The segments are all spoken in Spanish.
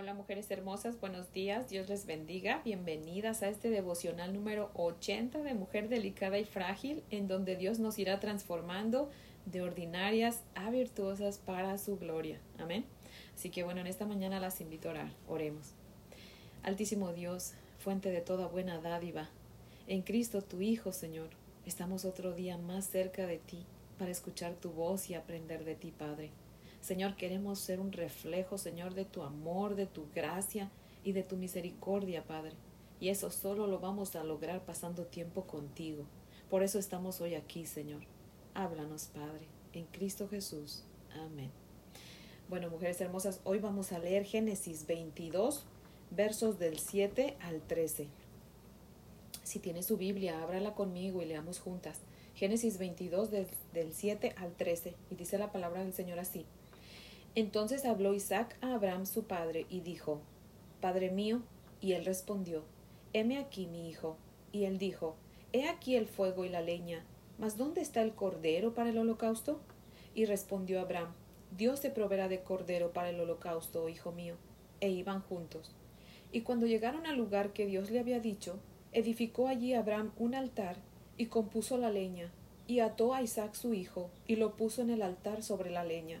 Hola mujeres hermosas, buenos días, Dios les bendiga, bienvenidas a este devocional número 80 de Mujer Delicada y Frágil, en donde Dios nos irá transformando de ordinarias a virtuosas para su gloria. Amén. Así que bueno, en esta mañana las invito a orar, oremos. Altísimo Dios, fuente de toda buena dádiva, en Cristo tu Hijo, Señor, estamos otro día más cerca de ti para escuchar tu voz y aprender de ti, Padre. Señor, queremos ser un reflejo, Señor, de tu amor, de tu gracia y de tu misericordia, Padre. Y eso solo lo vamos a lograr pasando tiempo contigo. Por eso estamos hoy aquí, Señor. Háblanos, Padre, en Cristo Jesús. Amén. Bueno, mujeres hermosas, hoy vamos a leer Génesis 22, versos del 7 al 13. Si tiene su Biblia, ábrala conmigo y leamos juntas. Génesis 22 del, del 7 al 13. Y dice la palabra del Señor así. Entonces habló Isaac a Abraham su padre y dijo, Padre mío, y él respondió, Heme aquí mi hijo. Y él dijo, He aquí el fuego y la leña, mas ¿dónde está el cordero para el holocausto? Y respondió Abraham, Dios se proveerá de cordero para el holocausto, hijo mío. E iban juntos. Y cuando llegaron al lugar que Dios le había dicho, edificó allí Abraham un altar y compuso la leña, y ató a Isaac su hijo, y lo puso en el altar sobre la leña.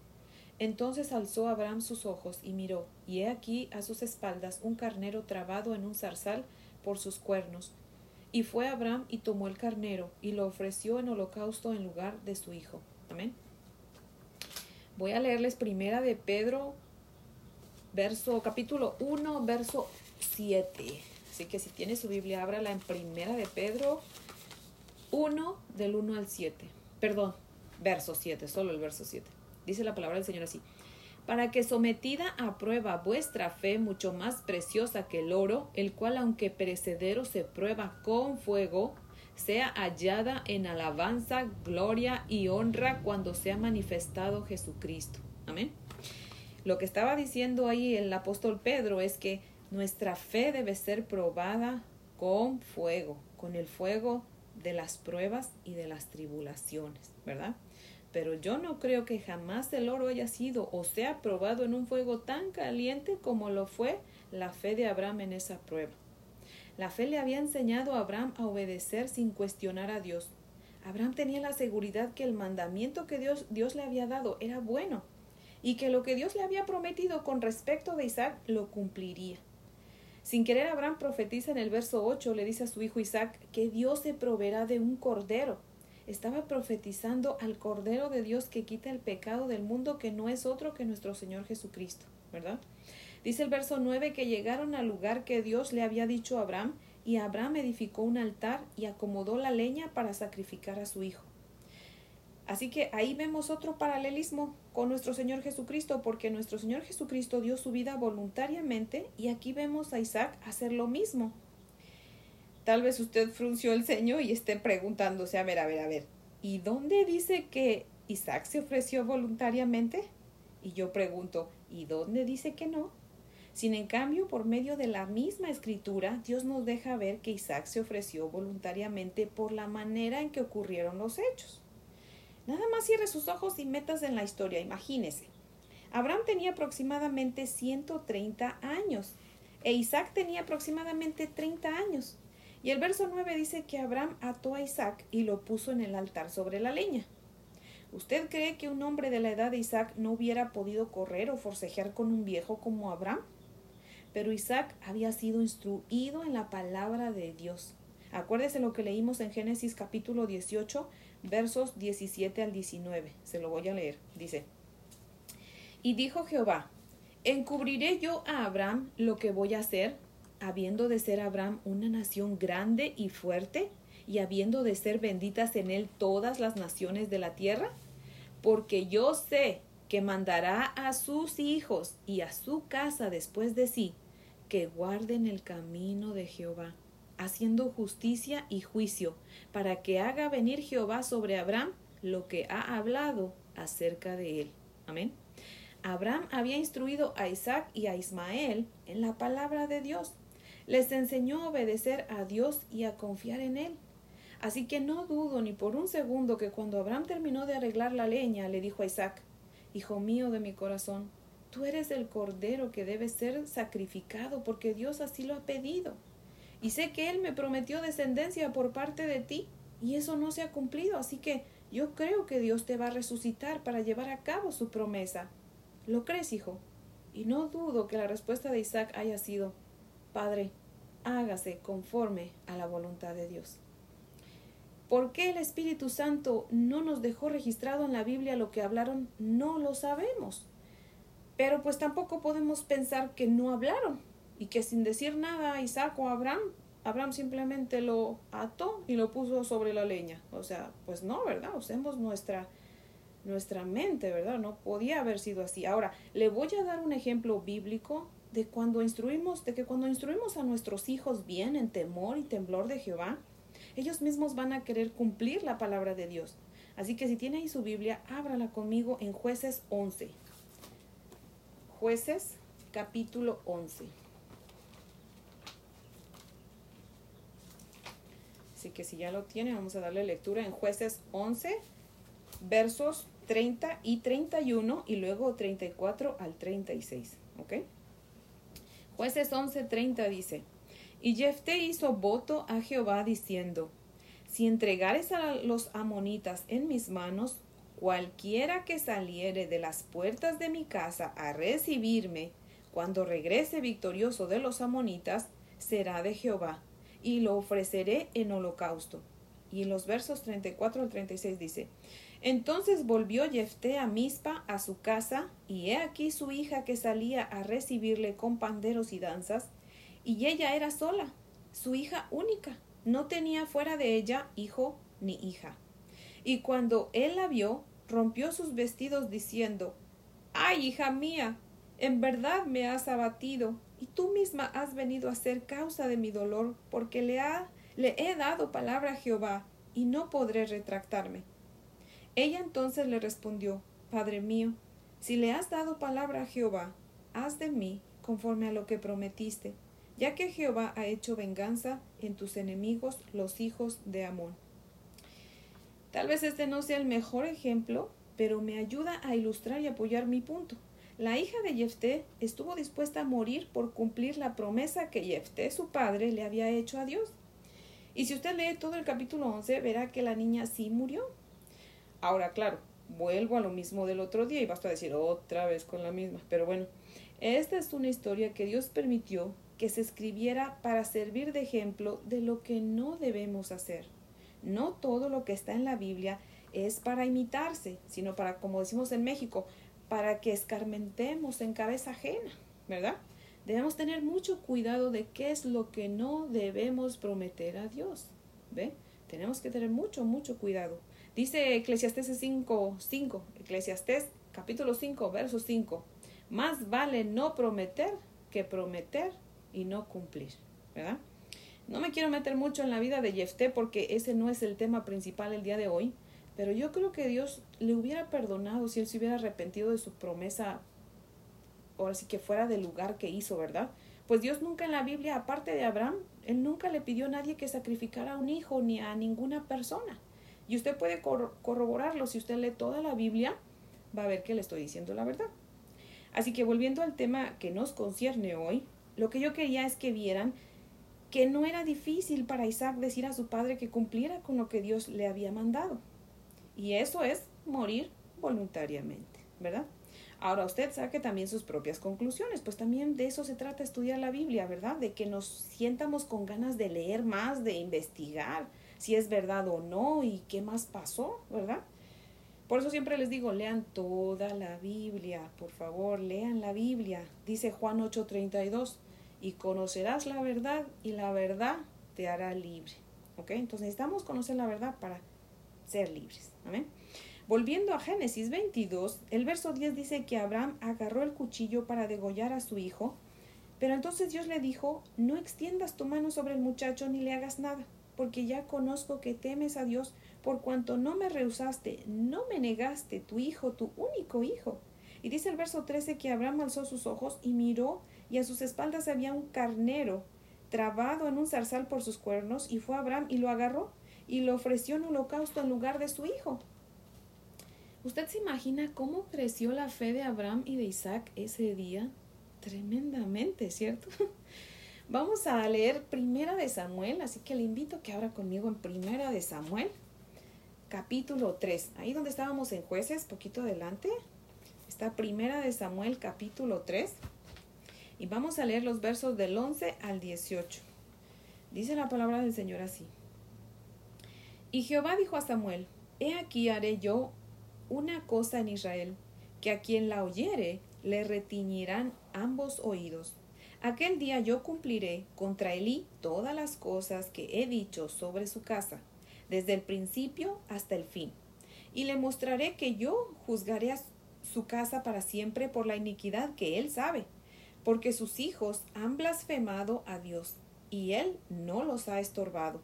Entonces alzó Abraham sus ojos y miró, y he aquí a sus espaldas un carnero trabado en un zarzal por sus cuernos. Y fue Abraham y tomó el carnero y lo ofreció en holocausto en lugar de su hijo. Amén. Voy a leerles primera de Pedro, verso, capítulo 1, verso 7. Así que si tiene su Biblia, ábrala en primera de Pedro 1, del 1 al 7. Perdón, verso 7, solo el verso 7. Dice la palabra del Señor así. Para que sometida a prueba vuestra fe, mucho más preciosa que el oro, el cual aunque perecedero se prueba con fuego, sea hallada en alabanza, gloria y honra cuando sea manifestado Jesucristo. Amén. Lo que estaba diciendo ahí el apóstol Pedro es que nuestra fe debe ser probada con fuego, con el fuego de las pruebas y de las tribulaciones, ¿verdad? Pero yo no creo que jamás el oro haya sido o sea probado en un fuego tan caliente como lo fue la fe de Abraham en esa prueba. La fe le había enseñado a Abraham a obedecer sin cuestionar a Dios. Abraham tenía la seguridad que el mandamiento que Dios, Dios le había dado era bueno y que lo que Dios le había prometido con respecto de Isaac lo cumpliría. Sin querer, Abraham profetiza en el verso 8, le dice a su hijo Isaac que Dios se proveerá de un cordero estaba profetizando al Cordero de Dios que quita el pecado del mundo, que no es otro que nuestro Señor Jesucristo, ¿verdad? Dice el verso 9 que llegaron al lugar que Dios le había dicho a Abraham, y Abraham edificó un altar y acomodó la leña para sacrificar a su hijo. Así que ahí vemos otro paralelismo con nuestro Señor Jesucristo, porque nuestro Señor Jesucristo dio su vida voluntariamente y aquí vemos a Isaac hacer lo mismo. Tal vez usted frunció el ceño y esté preguntándose, a ver, a ver, a ver, ¿y dónde dice que Isaac se ofreció voluntariamente? Y yo pregunto, ¿y dónde dice que no? Sin en cambio, por medio de la misma escritura, Dios nos deja ver que Isaac se ofreció voluntariamente por la manera en que ocurrieron los hechos. Nada más cierre sus ojos y metas en la historia, imagínese. Abraham tenía aproximadamente 130 años e Isaac tenía aproximadamente 30 años. Y el verso 9 dice que Abraham ató a Isaac y lo puso en el altar sobre la leña. ¿Usted cree que un hombre de la edad de Isaac no hubiera podido correr o forcejear con un viejo como Abraham? Pero Isaac había sido instruido en la palabra de Dios. Acuérdese lo que leímos en Génesis capítulo 18, versos 17 al 19. Se lo voy a leer. Dice, Y dijo Jehová, ¿encubriré yo a Abraham lo que voy a hacer? Habiendo de ser Abraham una nación grande y fuerte, y habiendo de ser benditas en él todas las naciones de la tierra? Porque yo sé que mandará a sus hijos y a su casa después de sí, que guarden el camino de Jehová, haciendo justicia y juicio, para que haga venir Jehová sobre Abraham lo que ha hablado acerca de él. Amén. Abraham había instruido a Isaac y a Ismael en la palabra de Dios. Les enseñó a obedecer a Dios y a confiar en Él. Así que no dudo ni por un segundo que cuando Abraham terminó de arreglar la leña, le dijo a Isaac, Hijo mío de mi corazón, tú eres el cordero que debe ser sacrificado porque Dios así lo ha pedido. Y sé que Él me prometió descendencia por parte de ti, y eso no se ha cumplido, así que yo creo que Dios te va a resucitar para llevar a cabo su promesa. ¿Lo crees, hijo? Y no dudo que la respuesta de Isaac haya sido, Padre, hágase conforme a la voluntad de Dios. ¿Por qué el Espíritu Santo no nos dejó registrado en la Biblia lo que hablaron? No lo sabemos. Pero pues tampoco podemos pensar que no hablaron y que sin decir nada Isaac o Abraham, Abraham simplemente lo ató y lo puso sobre la leña. O sea, pues no, ¿verdad? Usemos nuestra, nuestra mente, ¿verdad? No podía haber sido así. Ahora, le voy a dar un ejemplo bíblico de cuando instruimos, de que cuando instruimos a nuestros hijos bien en temor y temblor de Jehová, ellos mismos van a querer cumplir la palabra de Dios. Así que si tiene ahí su Biblia, ábrala conmigo en jueces 11. Jueces capítulo 11. Así que si ya lo tiene, vamos a darle lectura en jueces 11, versos 30 y 31 y luego 34 al 36. ¿Ok? Jueces 11, 30 dice. Y Jefté hizo voto a Jehová diciendo, Si entregares a los amonitas en mis manos, cualquiera que saliere de las puertas de mi casa a recibirme, cuando regrese victorioso de los amonitas, será de Jehová, y lo ofreceré en holocausto. Y en los versos 34 al 36 dice, Entonces volvió Jefté a Mispa a su casa, y he aquí su hija que salía a recibirle con panderos y danzas, y ella era sola, su hija única. No tenía fuera de ella hijo ni hija. Y cuando él la vio, rompió sus vestidos diciendo, Ay, hija mía, en verdad me has abatido, y tú misma has venido a ser causa de mi dolor, porque le, le he dado palabra a Jehová, y no podré retractarme. Ella entonces le respondió, Padre mío, si le has dado palabra a Jehová, haz de mí conforme a lo que prometiste ya que Jehová ha hecho venganza en tus enemigos, los hijos de Amón. Tal vez este no sea el mejor ejemplo, pero me ayuda a ilustrar y apoyar mi punto. La hija de Jefté estuvo dispuesta a morir por cumplir la promesa que Jefté, su padre, le había hecho a Dios. Y si usted lee todo el capítulo 11, verá que la niña sí murió. Ahora, claro, vuelvo a lo mismo del otro día y basta decir otra vez con la misma. Pero bueno, esta es una historia que Dios permitió que se escribiera para servir de ejemplo de lo que no debemos hacer. No todo lo que está en la Biblia es para imitarse, sino para, como decimos en México, para que escarmentemos en cabeza ajena, ¿verdad? Debemos tener mucho cuidado de qué es lo que no debemos prometer a Dios, ¿ve? Tenemos que tener mucho, mucho cuidado. Dice Eclesiastés 5, 5, Eclesiastés capítulo 5, verso 5. Más vale no prometer que prometer y no cumplir, ¿verdad? No me quiero meter mucho en la vida de Jefté porque ese no es el tema principal el día de hoy, pero yo creo que Dios le hubiera perdonado si él se hubiera arrepentido de su promesa, o sí que fuera del lugar que hizo, ¿verdad? Pues Dios nunca en la Biblia, aparte de Abraham, él nunca le pidió a nadie que sacrificara a un hijo ni a ninguna persona. Y usted puede corroborarlo si usted lee toda la Biblia, va a ver que le estoy diciendo la verdad. Así que volviendo al tema que nos concierne hoy, lo que yo quería es que vieran que no era difícil para Isaac decir a su padre que cumpliera con lo que Dios le había mandado. Y eso es morir voluntariamente, ¿verdad? Ahora usted saque también sus propias conclusiones, pues también de eso se trata estudiar la Biblia, ¿verdad? De que nos sientamos con ganas de leer más, de investigar si es verdad o no y qué más pasó, ¿verdad? Por eso siempre les digo, lean toda la Biblia, por favor, lean la Biblia. Dice Juan 8:32, y conocerás la verdad y la verdad te hará libre. ¿Ok? Entonces necesitamos conocer la verdad para ser libres. Amén. Volviendo a Génesis 22, el verso 10 dice que Abraham agarró el cuchillo para degollar a su hijo, Pero entonces Dios le dijo, no extiendas tu mano sobre el muchacho ni le hagas nada, porque ya conozco que temes a Dios, por cuanto no me rehusaste, no me negaste tu hijo, tu único hijo. Y dice el verso 13 que Abraham alzó sus ojos y miró, y a sus espaldas había un carnero trabado en un zarzal por sus cuernos, y fue Abraham y lo agarró y lo ofreció en holocausto en lugar de su hijo. ¿Usted se imagina cómo creció la fe de Abraham y de Isaac ese día? Tremendamente, ¿cierto? Vamos a leer Primera de Samuel, así que le invito a que abra conmigo en Primera de Samuel, capítulo 3. Ahí donde estábamos en jueces, poquito adelante, está Primera de Samuel, capítulo 3. Y vamos a leer los versos del 11 al 18. Dice la palabra del Señor así. Y Jehová dijo a Samuel, He aquí haré yo una cosa en Israel, que a quien la oyere le retiñirán ambos oídos. Aquel día yo cumpliré contra Elí todas las cosas que he dicho sobre su casa, desde el principio hasta el fin. Y le mostraré que yo juzgaré a su casa para siempre por la iniquidad que él sabe, porque sus hijos han blasfemado a Dios, y él no los ha estorbado.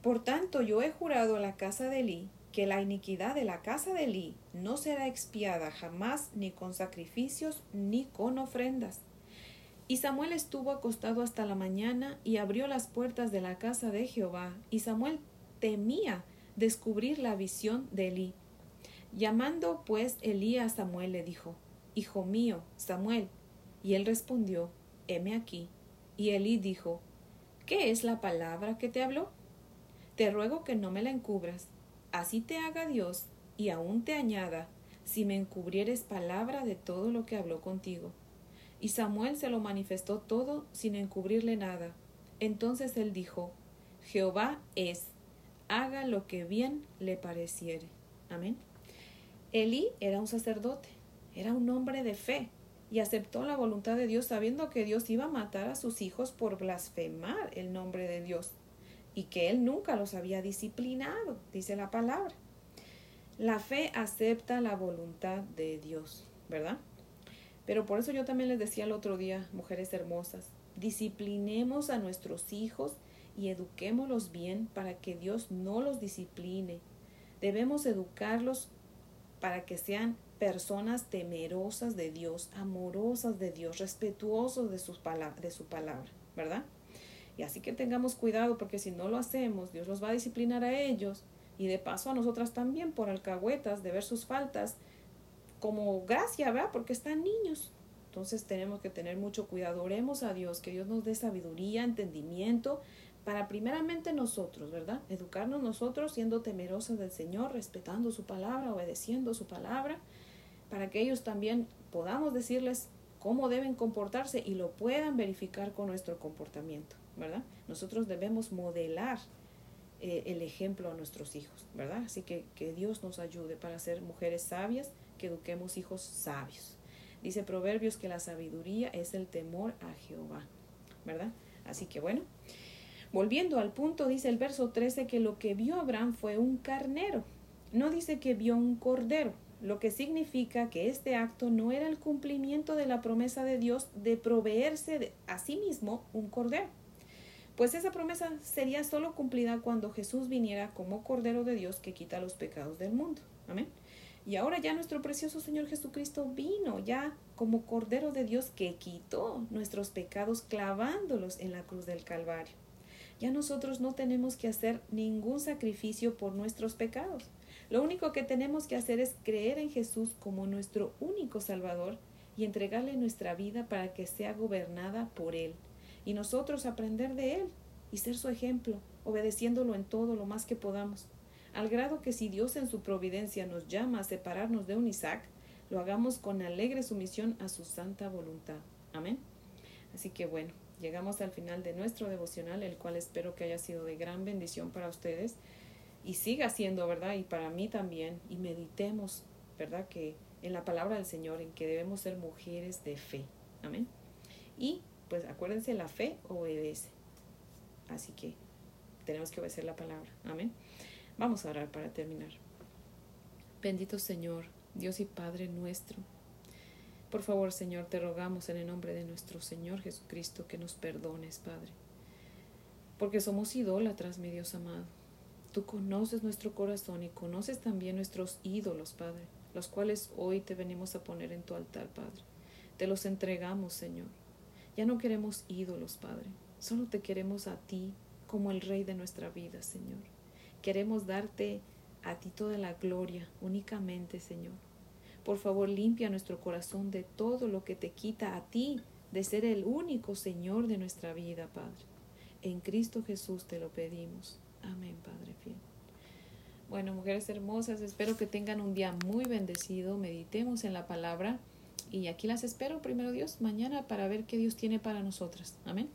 Por tanto yo he jurado a la casa de Elí que la iniquidad de la casa de Elí no será expiada jamás ni con sacrificios ni con ofrendas. Y Samuel estuvo acostado hasta la mañana y abrió las puertas de la casa de Jehová, y Samuel temía descubrir la visión de Elí. Llamando pues Elí a Samuel le dijo, Hijo mío, Samuel. Y él respondió, Heme aquí. Y Elí dijo, ¿Qué es la palabra que te habló? Te ruego que no me la encubras Así te haga Dios y aún te añada, si me encubrieres palabra de todo lo que habló contigo. Y Samuel se lo manifestó todo sin encubrirle nada. Entonces él dijo, Jehová es, haga lo que bien le pareciere. Amén. Elí era un sacerdote, era un hombre de fe, y aceptó la voluntad de Dios sabiendo que Dios iba a matar a sus hijos por blasfemar el nombre de Dios y que él nunca los había disciplinado, dice la palabra. La fe acepta la voluntad de Dios, ¿verdad? Pero por eso yo también les decía el otro día, mujeres hermosas, disciplinemos a nuestros hijos y eduquémoslos bien para que Dios no los discipline. Debemos educarlos para que sean personas temerosas de Dios, amorosas de Dios, respetuosos de, sus de su palabra, ¿verdad? Y así que tengamos cuidado porque si no lo hacemos, Dios los va a disciplinar a ellos y de paso a nosotras también por alcahuetas de ver sus faltas como gracia, ¿verdad? Porque están niños. Entonces tenemos que tener mucho cuidado. Oremos a Dios, que Dios nos dé sabiduría, entendimiento, para primeramente nosotros, ¿verdad? Educarnos nosotros siendo temerosos del Señor, respetando su palabra, obedeciendo su palabra, para que ellos también podamos decirles cómo deben comportarse y lo puedan verificar con nuestro comportamiento. ¿verdad? Nosotros debemos modelar eh, el ejemplo a nuestros hijos, ¿verdad? Así que que Dios nos ayude para ser mujeres sabias, que eduquemos hijos sabios. Dice Proverbios que la sabiduría es el temor a Jehová, ¿verdad? Así que bueno, volviendo al punto, dice el verso 13 que lo que vio Abraham fue un carnero, no dice que vio un cordero, lo que significa que este acto no era el cumplimiento de la promesa de Dios de proveerse a sí mismo un cordero pues esa promesa sería solo cumplida cuando Jesús viniera como Cordero de Dios que quita los pecados del mundo. Amén. Y ahora ya nuestro precioso Señor Jesucristo vino ya como Cordero de Dios que quitó nuestros pecados clavándolos en la cruz del Calvario. Ya nosotros no tenemos que hacer ningún sacrificio por nuestros pecados. Lo único que tenemos que hacer es creer en Jesús como nuestro único Salvador y entregarle nuestra vida para que sea gobernada por Él y nosotros aprender de Él y ser su ejemplo, obedeciéndolo en todo lo más que podamos, al grado que si Dios en su providencia nos llama a separarnos de un Isaac, lo hagamos con alegre sumisión a su santa voluntad. Amén. Así que bueno, llegamos al final de nuestro devocional, el cual espero que haya sido de gran bendición para ustedes y siga siendo, ¿verdad? Y para mí también, y meditemos, ¿verdad? Que en la palabra del Señor, en que debemos ser mujeres de fe. Amén. Y pues acuérdense, la fe obedece. Así que tenemos que obedecer la palabra. Amén. Vamos a orar para terminar. Bendito Señor, Dios y Padre nuestro. Por favor, Señor, te rogamos en el nombre de nuestro Señor Jesucristo que nos perdones, Padre. Porque somos idólatras, mi Dios amado. Tú conoces nuestro corazón y conoces también nuestros ídolos, Padre, los cuales hoy te venimos a poner en tu altar, Padre. Te los entregamos, Señor. Ya no queremos ídolos, Padre. Solo te queremos a ti como el Rey de nuestra vida, Señor. Queremos darte a ti toda la gloria únicamente, Señor. Por favor, limpia nuestro corazón de todo lo que te quita a ti de ser el único Señor de nuestra vida, Padre. En Cristo Jesús te lo pedimos. Amén, Padre fiel. Bueno, mujeres hermosas, espero que tengan un día muy bendecido. Meditemos en la palabra. Y aquí las espero, primero Dios, mañana para ver qué Dios tiene para nosotras. Amén.